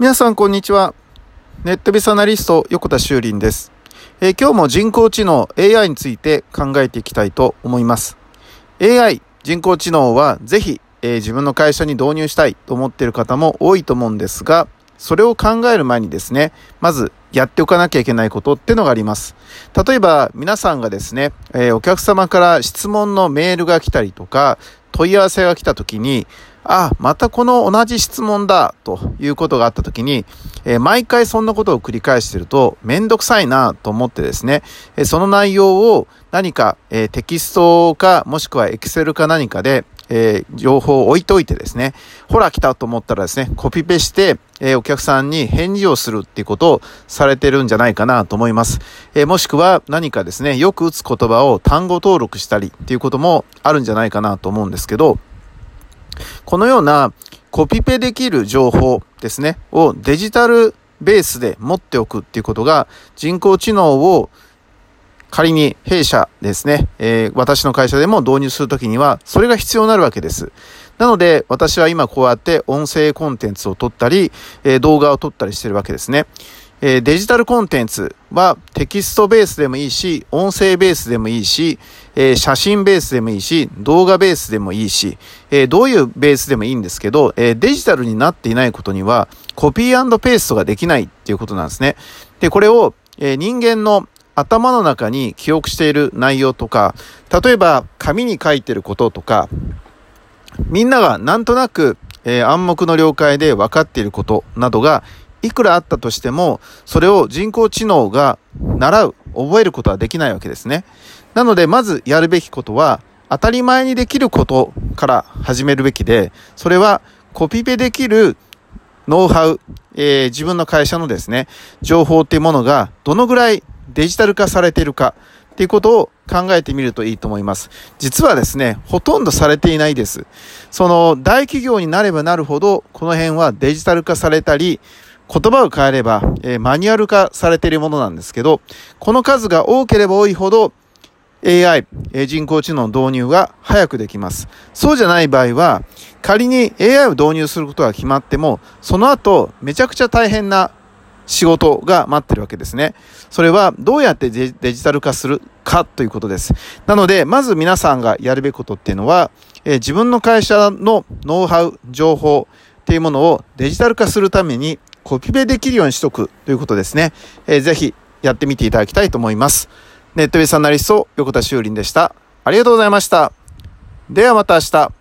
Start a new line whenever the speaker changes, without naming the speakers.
皆さんこんにちは。ネットビスアナリスト横田修林です、えー、今日も人工知能 AI について考えていきたいと思います。AI 人工知能はぜひ、えー、自分の会社に導入したいと思っている方も多いと思うんですが、それを考える前にですね、まずやっておかなきゃいけないことってのがあります。例えば皆さんがですね、えー、お客様から質問のメールが来たりとか、問い合わせが来た時に、あ、またこの同じ質問だ、ということがあったときに、えー、毎回そんなことを繰り返してると、めんどくさいなと思ってですね、えー、その内容を何か、えー、テキストか、もしくはエクセルか何かで、え情報を置いといてですね、ほら来たと思ったらですね、コピペして、えお客さんに返事をするっていうことをされてるんじゃないかなと思います。えもしくは何かですね、よく打つ言葉を単語登録したりっていうこともあるんじゃないかなと思うんですけど、このようなコピペできる情報ですね、をデジタルベースで持っておくっていうことが人工知能を仮に弊社ですね、えー、私の会社でも導入するときには、それが必要になるわけです。なので、私は今こうやって音声コンテンツを撮ったり、えー、動画を撮ったりしてるわけですね。えー、デジタルコンテンツはテキストベースでもいいし、音声ベースでもいいし、えー、写真ベースでもいいし、動画ベースでもいいし、えー、どういうベースでもいいんですけど、えデジタルになっていないことには、コピーペーストができないっていうことなんですね。で、これを、え人間の頭の中に記憶している内容とか、例えば紙に書いてることとか、みんながなんとなく、え暗黙の了解で分かっていることなどがいくらあったとしても、それを人工知能が習う、覚えることはできないわけですね。なので、まずやるべきことは、当たり前にできることから始めるべきで、それはコピペできるノウハウ、えー、自分の会社のですね、情報っていうものがどのぐらいデジタル化されているかっていうことを考えてみるといいと思います。実はですね、ほとんどされていないです。その大企業になればなるほど、この辺はデジタル化されたり、言葉を変えれば、えー、マニュアル化されているものなんですけど、この数が多ければ多いほど AI、え、人工知能の導入が早くできます。そうじゃない場合は、仮に AI を導入することが決まっても、その後、めちゃくちゃ大変な仕事が待ってるわけですね。それはどうやってデジタル化するかということです。なので、まず皆さんがやるべきことっていうのは、えー、自分の会社のノウハウ、情報っていうものをデジタル化するためにコピペできるようにしとくということですね。えー、ぜひやってみていただきたいと思います。ネットベースアナリスト横田修林でした。ありがとうございました。ではまた明日。